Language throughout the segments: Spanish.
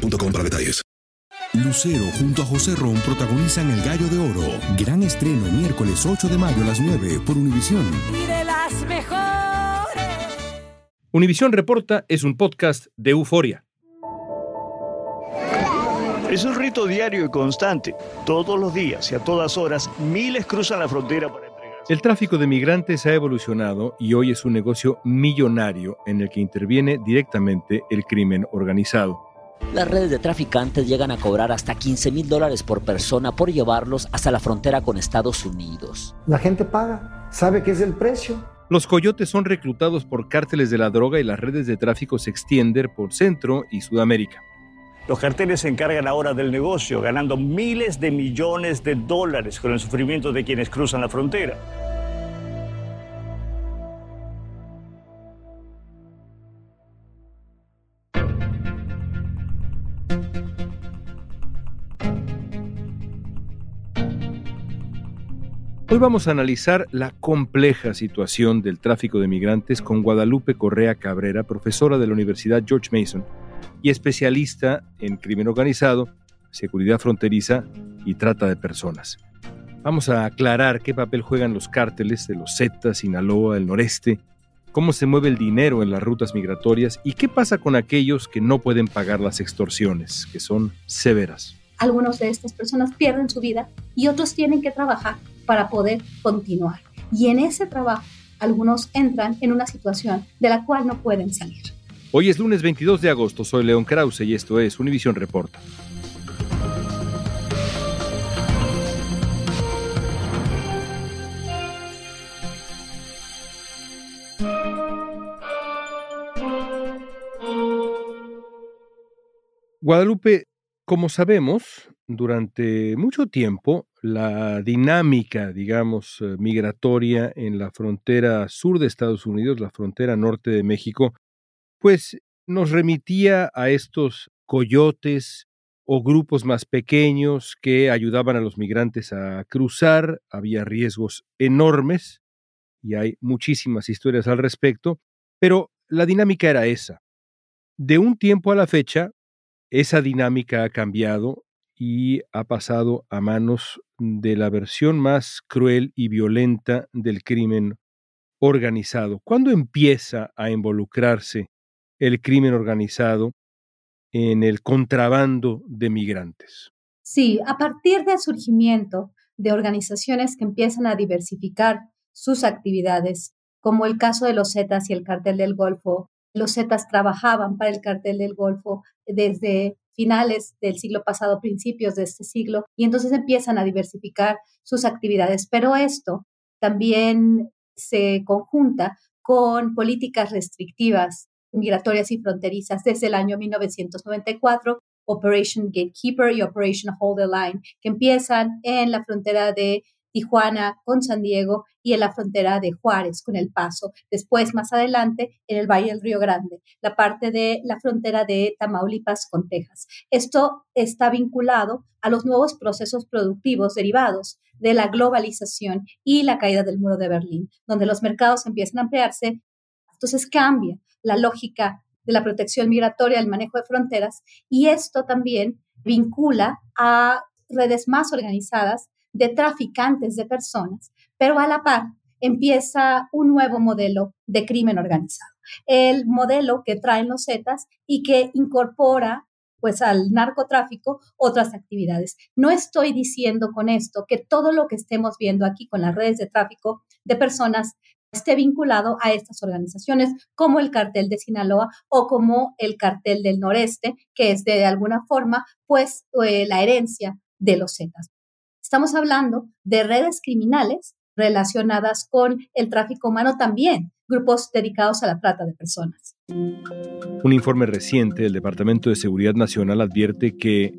boostmobile.com para detalles. Lucero junto a José Ron protagonizan El Gallo de Oro. Gran estreno miércoles 8 de mayo a las 9 por Univisión. Y de las mejores. Univisión Reporta es un podcast de euforia. Es un rito diario y constante. Todos los días y a todas horas, miles cruzan la frontera para entregarse. El tráfico de migrantes ha evolucionado y hoy es un negocio millonario en el que interviene directamente el crimen organizado. Las redes de traficantes llegan a cobrar hasta 15 mil dólares por persona por llevarlos hasta la frontera con Estados Unidos. La gente paga, sabe que es el precio. Los coyotes son reclutados por cárteles de la droga y las redes de tráfico se extienden por Centro y Sudamérica. Los carteles se encargan ahora del negocio, ganando miles de millones de dólares con el sufrimiento de quienes cruzan la frontera. Hoy vamos a analizar la compleja situación del tráfico de migrantes con Guadalupe Correa Cabrera, profesora de la Universidad George Mason y especialista en crimen organizado, seguridad fronteriza y trata de personas. Vamos a aclarar qué papel juegan los cárteles de los Zetas, Sinaloa, el noreste, cómo se mueve el dinero en las rutas migratorias y qué pasa con aquellos que no pueden pagar las extorsiones, que son severas. Algunos de estas personas pierden su vida y otros tienen que trabajar para poder continuar. Y en ese trabajo, algunos entran en una situación de la cual no pueden salir. Hoy es lunes 22 de agosto, soy León Krause y esto es Univision Reporta. Guadalupe, como sabemos, durante mucho tiempo la dinámica, digamos, eh, migratoria en la frontera sur de Estados Unidos, la frontera norte de México, pues nos remitía a estos coyotes o grupos más pequeños que ayudaban a los migrantes a cruzar, había riesgos enormes y hay muchísimas historias al respecto, pero la dinámica era esa. De un tiempo a la fecha, esa dinámica ha cambiado y ha pasado a manos de la versión más cruel y violenta del crimen organizado. ¿Cuándo empieza a involucrarse el crimen organizado en el contrabando de migrantes? Sí, a partir del surgimiento de organizaciones que empiezan a diversificar sus actividades, como el caso de los Zetas y el cartel del Golfo. Los Zetas trabajaban para el cartel del Golfo desde finales del siglo pasado, principios de este siglo, y entonces empiezan a diversificar sus actividades. Pero esto también se conjunta con políticas restrictivas migratorias y fronterizas desde el año 1994, Operation Gatekeeper y Operation Hold the Line, que empiezan en la frontera de Tijuana con San Diego y en la frontera de Juárez con El Paso. Después, más adelante, en el Valle del Río Grande, la parte de la frontera de Tamaulipas con Texas. Esto está vinculado a los nuevos procesos productivos derivados de la globalización y la caída del muro de Berlín, donde los mercados empiezan a ampliarse. Entonces cambia la lógica de la protección migratoria, el manejo de fronteras, y esto también vincula a redes más organizadas de traficantes de personas, pero a la par empieza un nuevo modelo de crimen organizado. El modelo que traen los Zetas y que incorpora pues al narcotráfico otras actividades. No estoy diciendo con esto que todo lo que estemos viendo aquí con las redes de tráfico de personas esté vinculado a estas organizaciones como el cartel de Sinaloa o como el cartel del noreste, que es de, alguna forma pues eh, la herencia de los Zetas. Estamos hablando de redes criminales relacionadas con el tráfico humano también grupos dedicados a la trata de personas. Un informe reciente del Departamento de Seguridad Nacional advierte que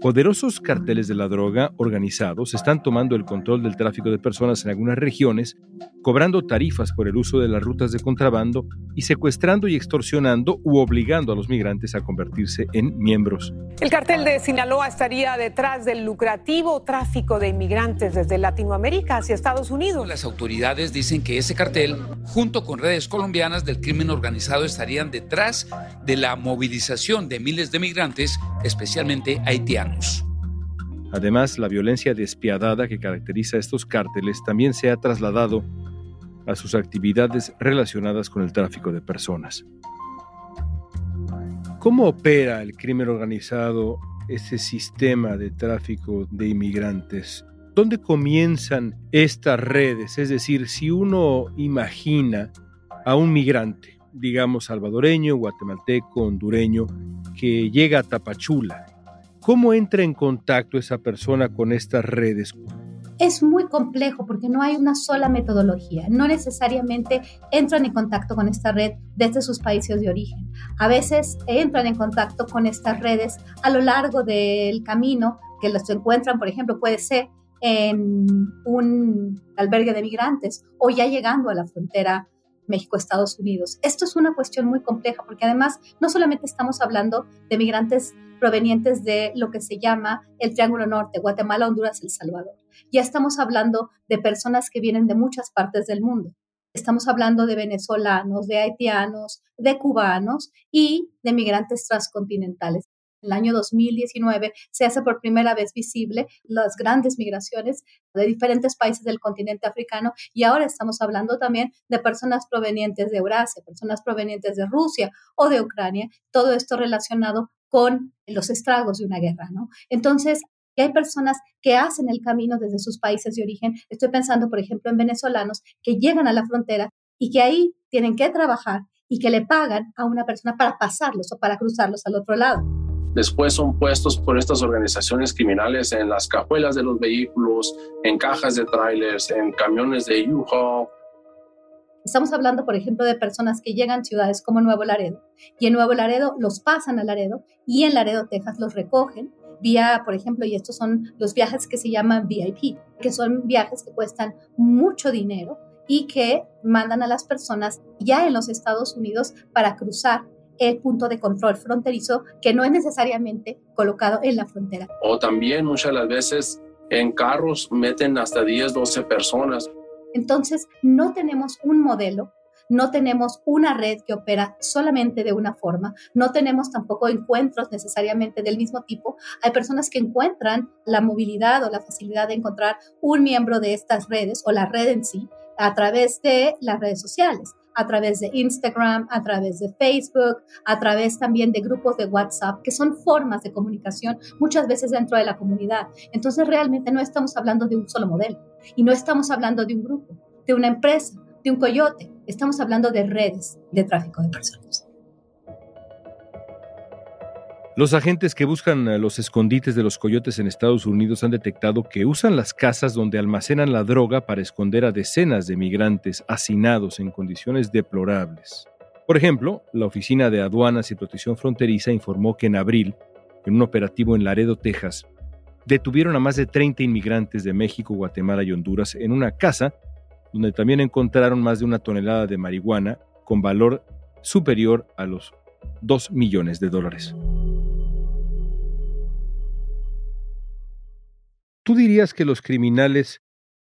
Poderosos carteles de la droga organizados están tomando el control del tráfico de personas en algunas regiones, cobrando tarifas por el uso de las rutas de contrabando y secuestrando y extorsionando u obligando a los migrantes a convertirse en miembros. El cartel de Sinaloa estaría detrás del lucrativo tráfico de inmigrantes desde Latinoamérica hacia Estados Unidos. Las autoridades dicen que ese cartel, junto con redes colombianas del crimen organizado, estarían detrás de la movilización de miles de migrantes, especialmente haitianos. Además, la violencia despiadada que caracteriza a estos cárteles también se ha trasladado a sus actividades relacionadas con el tráfico de personas. ¿Cómo opera el crimen organizado ese sistema de tráfico de inmigrantes? ¿Dónde comienzan estas redes? Es decir, si uno imagina a un migrante, digamos salvadoreño, guatemalteco, hondureño, que llega a Tapachula ¿Cómo entra en contacto esa persona con estas redes? Es muy complejo porque no hay una sola metodología. No necesariamente entran en contacto con esta red desde sus países de origen. A veces entran en contacto con estas redes a lo largo del camino que los encuentran, por ejemplo, puede ser en un albergue de migrantes o ya llegando a la frontera México-Estados Unidos. Esto es una cuestión muy compleja porque además no solamente estamos hablando de migrantes provenientes de lo que se llama el Triángulo Norte, Guatemala, Honduras, El Salvador. Ya estamos hablando de personas que vienen de muchas partes del mundo. Estamos hablando de venezolanos, de haitianos, de cubanos y de migrantes transcontinentales. En el año 2019 se hace por primera vez visible las grandes migraciones de diferentes países del continente africano y ahora estamos hablando también de personas provenientes de Eurasia, personas provenientes de Rusia o de Ucrania, todo esto relacionado con los estragos de una guerra, ¿no? Entonces, hay personas que hacen el camino desde sus países de origen. Estoy pensando, por ejemplo, en venezolanos que llegan a la frontera y que ahí tienen que trabajar y que le pagan a una persona para pasarlos o para cruzarlos al otro lado. Después son puestos por estas organizaciones criminales en las cajuelas de los vehículos, en cajas de trailers, en camiones de U-Haul, Estamos hablando, por ejemplo, de personas que llegan a ciudades como Nuevo Laredo y en Nuevo Laredo los pasan a Laredo y en Laredo, Texas, los recogen vía, por ejemplo, y estos son los viajes que se llaman VIP, que son viajes que cuestan mucho dinero y que mandan a las personas ya en los Estados Unidos para cruzar el punto de control fronterizo que no es necesariamente colocado en la frontera. O también muchas las veces en carros meten hasta 10, 12 personas. Entonces, no tenemos un modelo, no tenemos una red que opera solamente de una forma, no tenemos tampoco encuentros necesariamente del mismo tipo. Hay personas que encuentran la movilidad o la facilidad de encontrar un miembro de estas redes o la red en sí a través de las redes sociales a través de Instagram, a través de Facebook, a través también de grupos de WhatsApp, que son formas de comunicación muchas veces dentro de la comunidad. Entonces realmente no estamos hablando de un solo modelo y no estamos hablando de un grupo, de una empresa, de un coyote, estamos hablando de redes de tráfico de personas. Los agentes que buscan los escondites de los coyotes en Estados Unidos han detectado que usan las casas donde almacenan la droga para esconder a decenas de migrantes hacinados en condiciones deplorables. Por ejemplo, la Oficina de Aduanas y Protección Fronteriza informó que en abril, en un operativo en Laredo, Texas, detuvieron a más de 30 inmigrantes de México, Guatemala y Honduras en una casa donde también encontraron más de una tonelada de marihuana con valor superior a los 2 millones de dólares. ¿Tú dirías que los criminales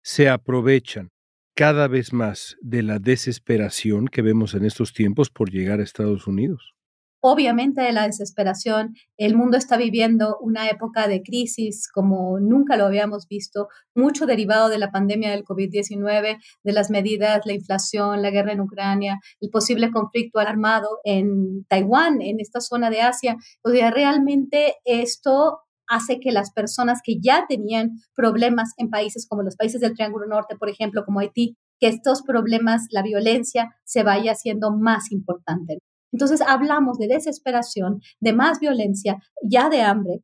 se aprovechan cada vez más de la desesperación que vemos en estos tiempos por llegar a Estados Unidos? Obviamente de la desesperación, el mundo está viviendo una época de crisis como nunca lo habíamos visto, mucho derivado de la pandemia del COVID-19, de las medidas, la inflación, la guerra en Ucrania, el posible conflicto armado en Taiwán, en esta zona de Asia. O sea, realmente esto hace que las personas que ya tenían problemas en países como los países del Triángulo Norte, por ejemplo, como Haití, que estos problemas, la violencia, se vaya haciendo más importante. Entonces hablamos de desesperación, de más violencia, ya de hambre.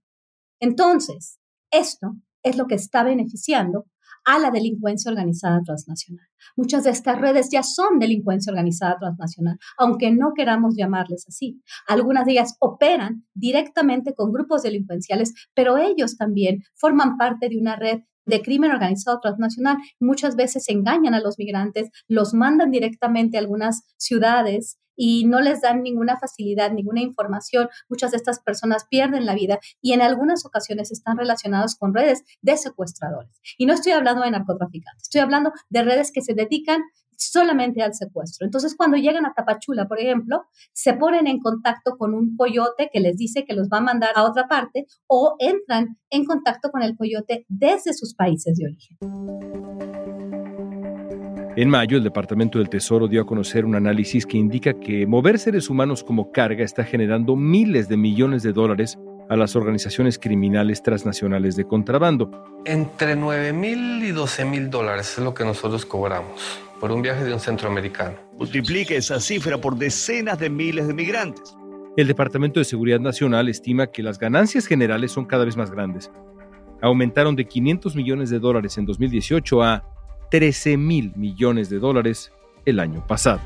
Entonces, esto es lo que está beneficiando a la delincuencia organizada transnacional. Muchas de estas redes ya son delincuencia organizada transnacional, aunque no queramos llamarles así. Algunas de ellas operan directamente con grupos delincuenciales, pero ellos también forman parte de una red de crimen organizado transnacional. Muchas veces engañan a los migrantes, los mandan directamente a algunas ciudades y no les dan ninguna facilidad, ninguna información. Muchas de estas personas pierden la vida y en algunas ocasiones están relacionados con redes de secuestradores. Y no estoy hablando de narcotraficantes, estoy hablando de redes que se dedican solamente al secuestro. Entonces, cuando llegan a Tapachula, por ejemplo, se ponen en contacto con un coyote que les dice que los va a mandar a otra parte o entran en contacto con el coyote desde sus países de origen. En mayo, el Departamento del Tesoro dio a conocer un análisis que indica que mover seres humanos como carga está generando miles de millones de dólares a las organizaciones criminales transnacionales de contrabando. Entre 9 mil y 12 mil dólares es lo que nosotros cobramos por un viaje de un centroamericano. Multiplique esa cifra por decenas de miles de migrantes. El Departamento de Seguridad Nacional estima que las ganancias generales son cada vez más grandes. Aumentaron de 500 millones de dólares en 2018 a 13 mil millones de dólares el año pasado.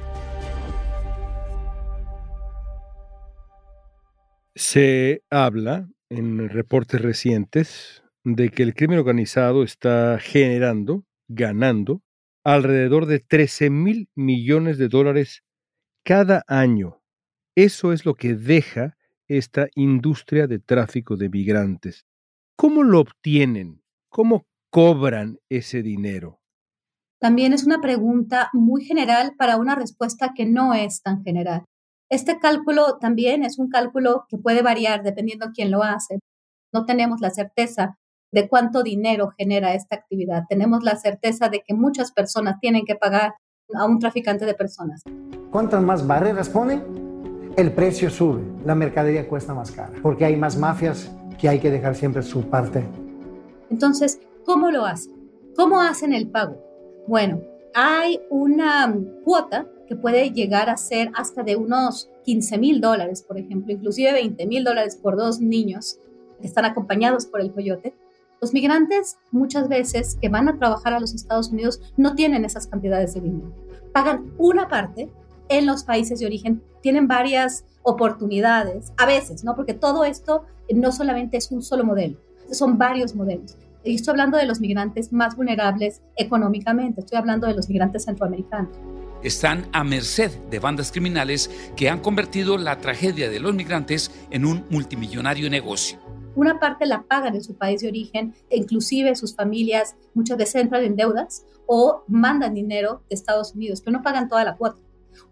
Se habla en reportes recientes de que el crimen organizado está generando, ganando, alrededor de 13 mil millones de dólares cada año. Eso es lo que deja esta industria de tráfico de migrantes. ¿Cómo lo obtienen? ¿Cómo cobran ese dinero? También es una pregunta muy general para una respuesta que no es tan general. Este cálculo también es un cálculo que puede variar dependiendo quién lo hace. No tenemos la certeza de cuánto dinero genera esta actividad. Tenemos la certeza de que muchas personas tienen que pagar a un traficante de personas. Cuantas más barreras pone, el precio sube, la mercadería cuesta más cara, porque hay más mafias que hay que dejar siempre su parte. Entonces, ¿cómo lo hacen? ¿Cómo hacen el pago? Bueno, hay una cuota que puede llegar a ser hasta de unos 15 mil dólares, por ejemplo, inclusive 20 mil dólares por dos niños que están acompañados por el coyote. Los migrantes muchas veces que van a trabajar a los Estados Unidos no tienen esas cantidades de dinero. Pagan una parte en los países de origen, tienen varias oportunidades, a veces, ¿no? Porque todo esto no solamente es un solo modelo, son varios modelos. Y estoy hablando de los migrantes más vulnerables económicamente, estoy hablando de los migrantes centroamericanos. Están a merced de bandas criminales que han convertido la tragedia de los migrantes en un multimillonario negocio. Una parte la pagan en su país de origen, inclusive sus familias muchas veces entran en deudas o mandan dinero de Estados Unidos, pero no pagan toda la cuota.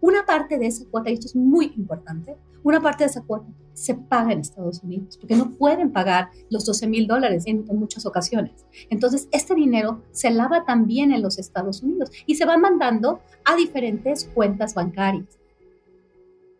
Una parte de esa cuota, y esto es muy importante, una parte de esa cuota se paga en Estados Unidos, porque no pueden pagar los 12 mil dólares en, en, muchas ocasiones. Entonces, este dinero se lava también en los Estados Unidos y se va mandando a diferentes cuentas bancarias.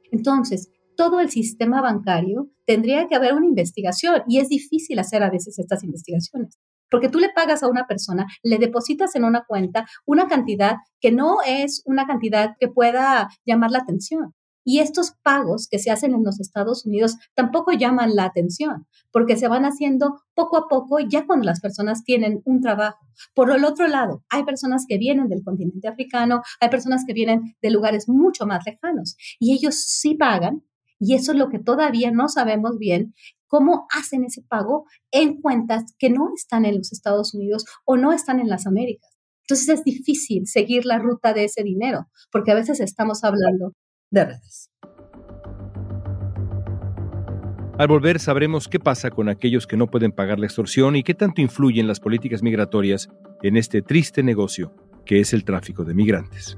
Entonces, todo el sistema bancario, tendría que haber una investigación y es difícil hacer a veces estas investigaciones. Porque tú le pagas a una persona, le depositas en una cuenta una cantidad que no es una cantidad que pueda llamar la atención. Y estos pagos que se hacen en los Estados Unidos tampoco llaman la atención, porque se van haciendo poco a poco ya cuando las personas tienen un trabajo. Por el otro lado, hay personas que vienen del continente africano, hay personas que vienen de lugares mucho más lejanos y ellos sí pagan y eso es lo que todavía no sabemos bien, cómo hacen ese pago en cuentas que no están en los Estados Unidos o no están en las Américas. Entonces es difícil seguir la ruta de ese dinero, porque a veces estamos hablando de redes. Al volver sabremos qué pasa con aquellos que no pueden pagar la extorsión y qué tanto influyen las políticas migratorias en este triste negocio que es el tráfico de migrantes.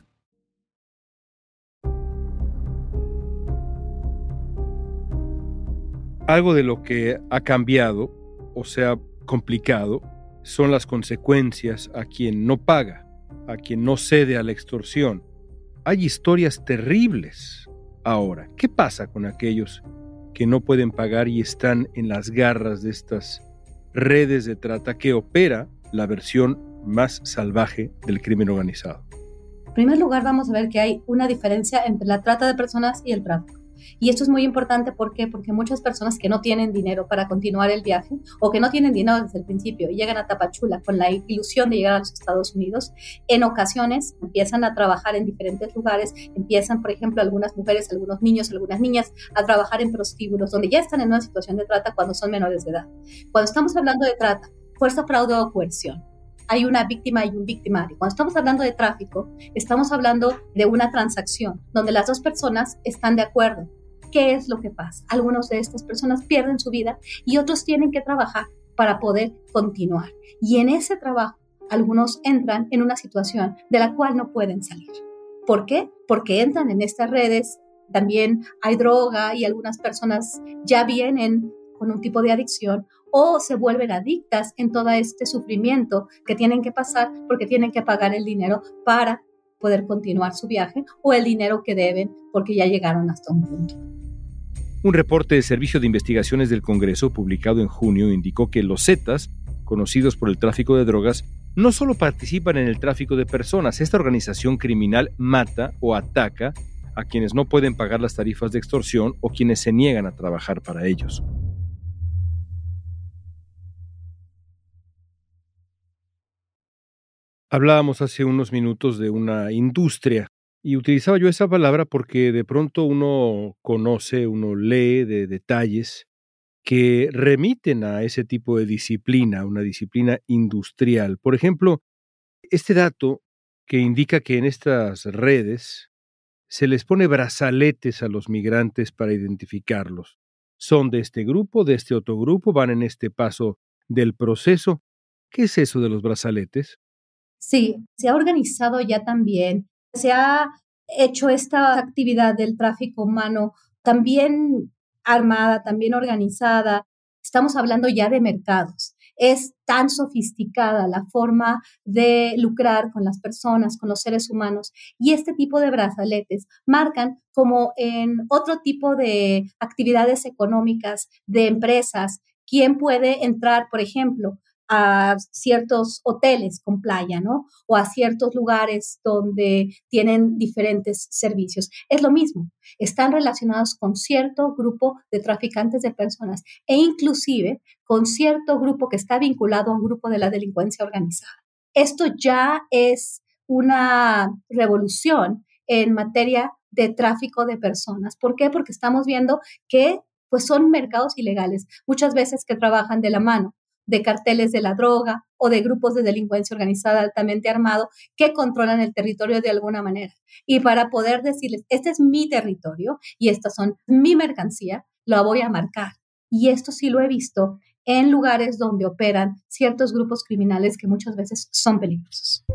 Algo de lo que ha cambiado o sea complicado son las consecuencias a quien no paga, a quien no cede a la extorsión. Hay historias terribles ahora. ¿Qué pasa con aquellos que no pueden pagar y están en las garras de estas redes de trata que opera la versión más salvaje del crimen organizado? En primer lugar, vamos a ver que hay una diferencia entre la trata de personas y el tráfico. Y esto es muy importante ¿por qué? porque muchas personas que no tienen dinero para continuar el viaje o que no tienen dinero desde el principio y llegan a Tapachula con la ilusión de llegar a los Estados Unidos, en ocasiones empiezan a trabajar en diferentes lugares, empiezan, por ejemplo, algunas mujeres, algunos niños, algunas niñas a trabajar en prostíbulos, donde ya están en una situación de trata cuando son menores de edad. Cuando estamos hablando de trata, fuerza, fraude o coerción, hay una víctima y un victimario. Cuando estamos hablando de tráfico, estamos hablando de una transacción donde las dos personas están de acuerdo. ¿Qué es lo que pasa? Algunos de estas personas pierden su vida y otros tienen que trabajar para poder continuar. Y en ese trabajo, algunos entran en una situación de la cual no pueden salir. ¿Por qué? Porque entran en estas redes, también hay droga y algunas personas ya vienen con un tipo de adicción o se vuelven adictas en todo este sufrimiento que tienen que pasar porque tienen que pagar el dinero para poder continuar su viaje o el dinero que deben porque ya llegaron hasta un punto. Un reporte del Servicio de Investigaciones del Congreso publicado en junio indicó que los Zetas, conocidos por el tráfico de drogas, no solo participan en el tráfico de personas, esta organización criminal mata o ataca a quienes no pueden pagar las tarifas de extorsión o quienes se niegan a trabajar para ellos. Hablábamos hace unos minutos de una industria y utilizaba yo esa palabra porque de pronto uno conoce, uno lee de detalles que remiten a ese tipo de disciplina, una disciplina industrial. Por ejemplo, este dato que indica que en estas redes se les pone brazaletes a los migrantes para identificarlos. Son de este grupo, de este otro grupo, van en este paso del proceso. ¿Qué es eso de los brazaletes? Sí, se ha organizado ya también, se ha hecho esta actividad del tráfico humano también armada, también organizada. Estamos hablando ya de mercados. Es tan sofisticada la forma de lucrar con las personas, con los seres humanos. Y este tipo de brazaletes marcan como en otro tipo de actividades económicas, de empresas, quién puede entrar, por ejemplo, a ciertos hoteles con playa, ¿no? O a ciertos lugares donde tienen diferentes servicios. Es lo mismo, están relacionados con cierto grupo de traficantes de personas e inclusive con cierto grupo que está vinculado a un grupo de la delincuencia organizada. Esto ya es una revolución en materia de tráfico de personas. ¿Por qué? Porque estamos viendo que pues son mercados ilegales, muchas veces que trabajan de la mano de carteles de la droga o de grupos de delincuencia organizada altamente armado que controlan el territorio de alguna manera. Y para poder decirles, este es mi territorio y estas son mi mercancía, lo voy a marcar. Y esto sí lo he visto en lugares donde operan ciertos grupos criminales que muchas veces son peligrosos.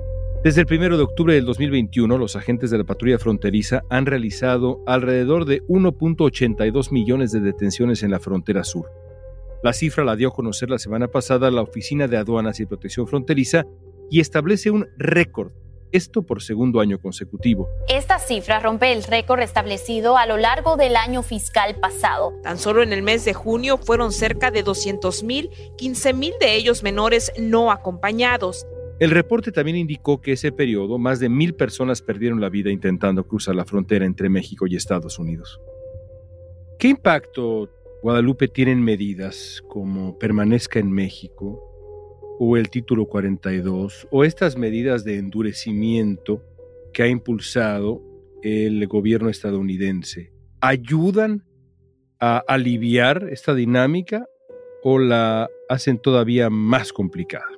Desde el 1 de octubre del 2021, los agentes de la patrulla fronteriza han realizado alrededor de 1.82 millones de detenciones en la frontera sur. La cifra la dio a conocer la semana pasada la Oficina de Aduanas y Protección Fronteriza y establece un récord, esto por segundo año consecutivo. Esta cifra rompe el récord establecido a lo largo del año fiscal pasado. Tan solo en el mes de junio fueron cerca de 200 mil, 15 mil de ellos menores no acompañados. El reporte también indicó que ese periodo más de mil personas perdieron la vida intentando cruzar la frontera entre México y Estados Unidos. ¿Qué impacto Guadalupe tienen medidas como permanezca en México o el título 42 o estas medidas de endurecimiento que ha impulsado el gobierno estadounidense ayudan a aliviar esta dinámica o la hacen todavía más complicada?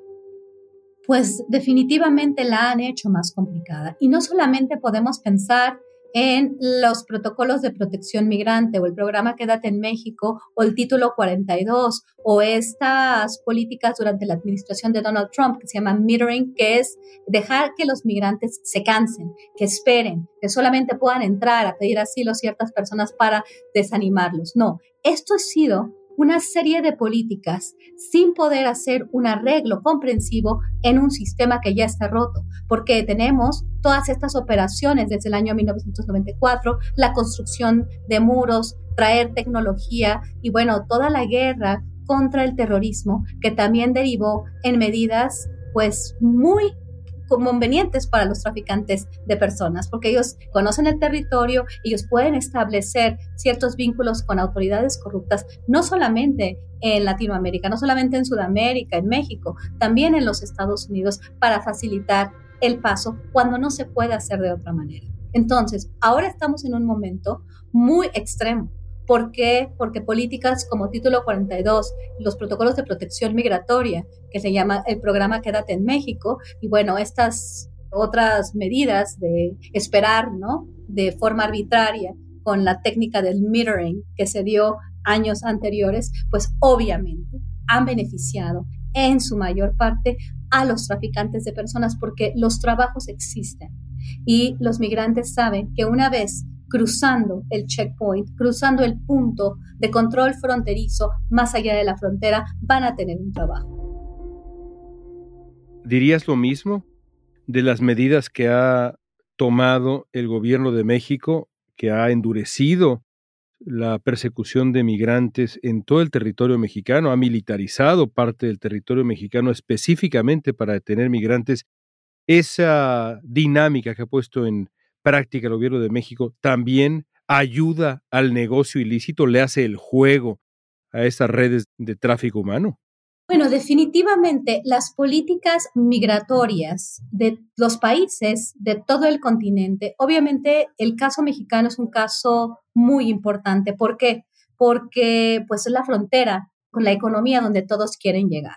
Pues definitivamente la han hecho más complicada. Y no solamente podemos pensar en los protocolos de protección migrante o el programa Quédate en México o el título 42 o estas políticas durante la administración de Donald Trump que se llama metering, que es dejar que los migrantes se cansen, que esperen, que solamente puedan entrar a pedir asilo ciertas personas para desanimarlos. No, esto ha sido una serie de políticas sin poder hacer un arreglo comprensivo en un sistema que ya está roto, porque tenemos todas estas operaciones desde el año 1994, la construcción de muros, traer tecnología y bueno, toda la guerra contra el terrorismo que también derivó en medidas pues muy convenientes para los traficantes de personas, porque ellos conocen el territorio, ellos pueden establecer ciertos vínculos con autoridades corruptas, no solamente en Latinoamérica, no solamente en Sudamérica, en México, también en los Estados Unidos, para facilitar el paso cuando no se puede hacer de otra manera. Entonces, ahora estamos en un momento muy extremo ¿Por qué? Porque políticas como Título 42, los protocolos de protección migratoria, que se llama el programa Quédate en México, y bueno, estas otras medidas de esperar, ¿no? De forma arbitraria con la técnica del metering que se dio años anteriores, pues obviamente han beneficiado en su mayor parte a los traficantes de personas porque los trabajos existen y los migrantes saben que una vez cruzando el checkpoint, cruzando el punto de control fronterizo más allá de la frontera, van a tener un trabajo. ¿Dirías lo mismo de las medidas que ha tomado el gobierno de México, que ha endurecido la persecución de migrantes en todo el territorio mexicano, ha militarizado parte del territorio mexicano específicamente para detener migrantes? Esa dinámica que ha puesto en práctica el gobierno de México también ayuda al negocio ilícito, le hace el juego a esas redes de tráfico humano? Bueno, definitivamente las políticas migratorias de los países de todo el continente, obviamente el caso mexicano es un caso muy importante. ¿Por qué? Porque pues es la frontera con la economía donde todos quieren llegar.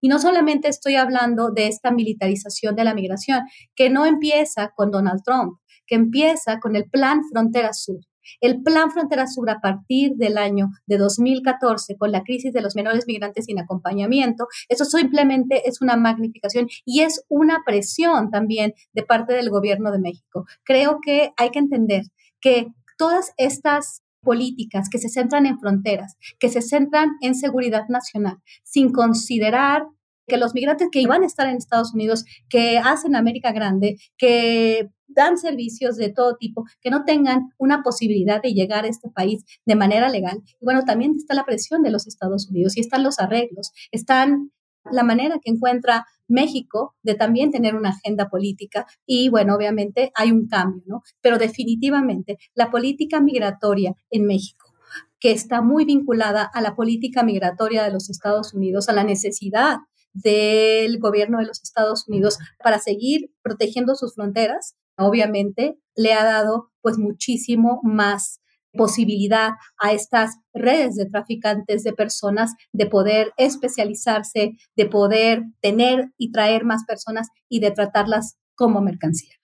Y no solamente estoy hablando de esta militarización de la migración, que no empieza con Donald Trump, que empieza con el Plan Frontera Sur. El Plan Frontera Sur a partir del año de 2014, con la crisis de los menores migrantes sin acompañamiento, eso simplemente es una magnificación y es una presión también de parte del gobierno de México. Creo que hay que entender que todas estas políticas que se centran en fronteras, que se centran en seguridad nacional, sin considerar que los migrantes que iban a estar en Estados Unidos, que hacen América grande, que dan servicios de todo tipo, que no tengan una posibilidad de llegar a este país de manera legal. Y bueno, también está la presión de los Estados Unidos y están los arreglos, están la manera que encuentra México de también tener una agenda política y bueno, obviamente hay un cambio, ¿no? Pero definitivamente la política migratoria en México que está muy vinculada a la política migratoria de los Estados Unidos, a la necesidad del gobierno de los Estados Unidos para seguir protegiendo sus fronteras, obviamente le ha dado pues muchísimo más posibilidad a estas redes de traficantes de personas de poder especializarse, de poder tener y traer más personas y de tratarlas como mercancía.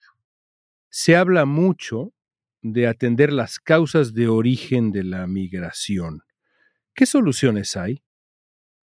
Se habla mucho de atender las causas de origen de la migración. ¿Qué soluciones hay?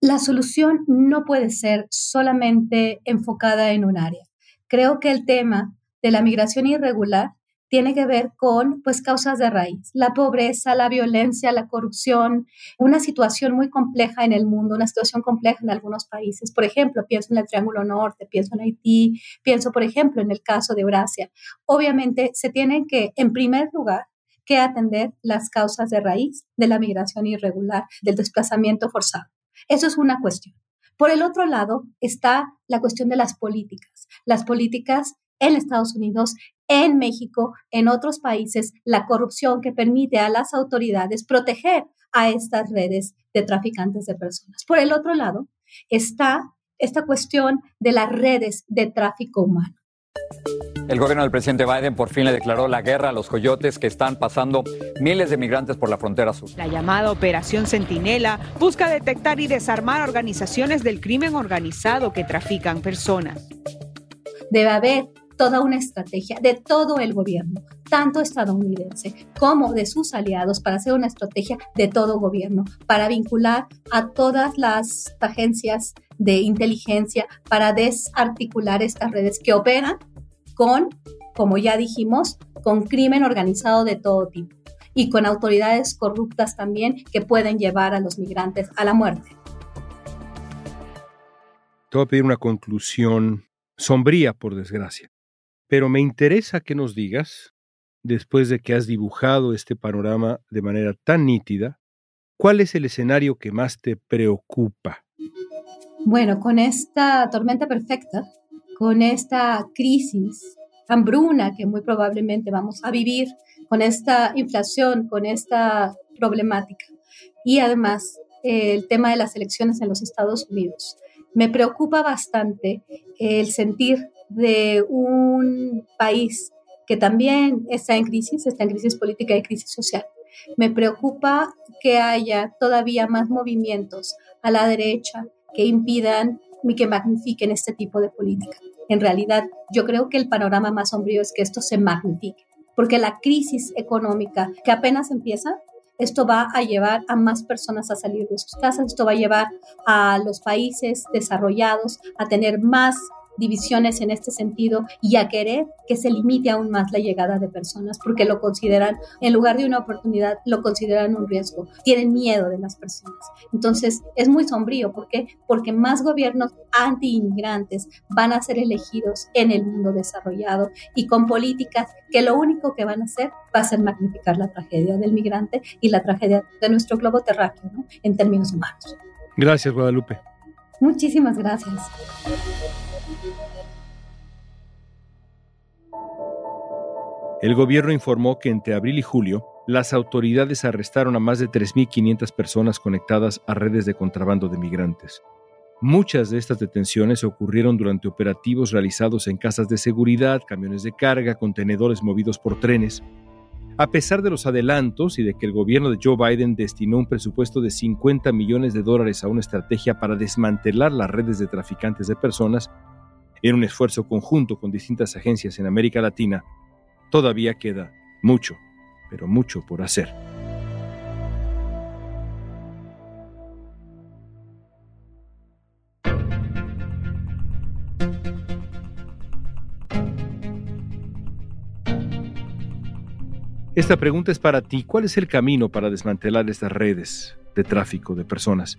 La solución no puede ser solamente enfocada en un área. Creo que el tema de la migración irregular tiene que ver con pues causas de raíz, la pobreza, la violencia, la corrupción, una situación muy compleja en el mundo, una situación compleja en algunos países. Por ejemplo, pienso en el Triángulo Norte, pienso en Haití, pienso por ejemplo en el caso de Eurasia. Obviamente se tienen que en primer lugar que atender las causas de raíz de la migración irregular, del desplazamiento forzado. Eso es una cuestión. Por el otro lado está la cuestión de las políticas. Las políticas en Estados Unidos, en México, en otros países, la corrupción que permite a las autoridades proteger a estas redes de traficantes de personas. Por el otro lado está esta cuestión de las redes de tráfico humano. El gobierno del presidente Biden por fin le declaró la guerra a los coyotes que están pasando miles de migrantes por la frontera sur. La llamada Operación Centinela busca detectar y desarmar organizaciones del crimen organizado que trafican personas. Debe haber toda una estrategia de todo el gobierno, tanto estadounidense como de sus aliados, para hacer una estrategia de todo gobierno, para vincular a todas las agencias de inteligencia, para desarticular estas redes que operan con, como ya dijimos, con crimen organizado de todo tipo y con autoridades corruptas también que pueden llevar a los migrantes a la muerte. Te voy a pedir una conclusión sombría, por desgracia. Pero me interesa que nos digas, después de que has dibujado este panorama de manera tan nítida, ¿cuál es el escenario que más te preocupa? Bueno, con esta tormenta perfecta, con esta crisis, hambruna que muy probablemente vamos a vivir, con esta inflación, con esta problemática y además el tema de las elecciones en los Estados Unidos. Me preocupa bastante el sentir de un país que también está en crisis, está en crisis política y crisis social. Me preocupa que haya todavía más movimientos a la derecha que impidan y que magnifiquen este tipo de política. En realidad, yo creo que el panorama más sombrío es que esto se magnifique, porque la crisis económica que apenas empieza esto va a llevar a más personas a salir de sus casas, esto va a llevar a los países desarrollados a tener más divisiones en este sentido y a querer que se limite aún más la llegada de personas porque lo consideran, en lugar de una oportunidad, lo consideran un riesgo. Tienen miedo de las personas. Entonces es muy sombrío. ¿Por qué? Porque más gobiernos anti-inmigrantes van a ser elegidos en el mundo desarrollado y con políticas que lo único que van a hacer va a ser magnificar la tragedia del migrante y la tragedia de nuestro globo terráqueo ¿no? en términos humanos. Gracias, Guadalupe. Muchísimas gracias. El gobierno informó que entre abril y julio, las autoridades arrestaron a más de 3.500 personas conectadas a redes de contrabando de migrantes. Muchas de estas detenciones ocurrieron durante operativos realizados en casas de seguridad, camiones de carga, contenedores movidos por trenes. A pesar de los adelantos y de que el gobierno de Joe Biden destinó un presupuesto de 50 millones de dólares a una estrategia para desmantelar las redes de traficantes de personas, en un esfuerzo conjunto con distintas agencias en América Latina, todavía queda mucho, pero mucho por hacer. Esta pregunta es para ti. ¿Cuál es el camino para desmantelar estas redes de tráfico de personas?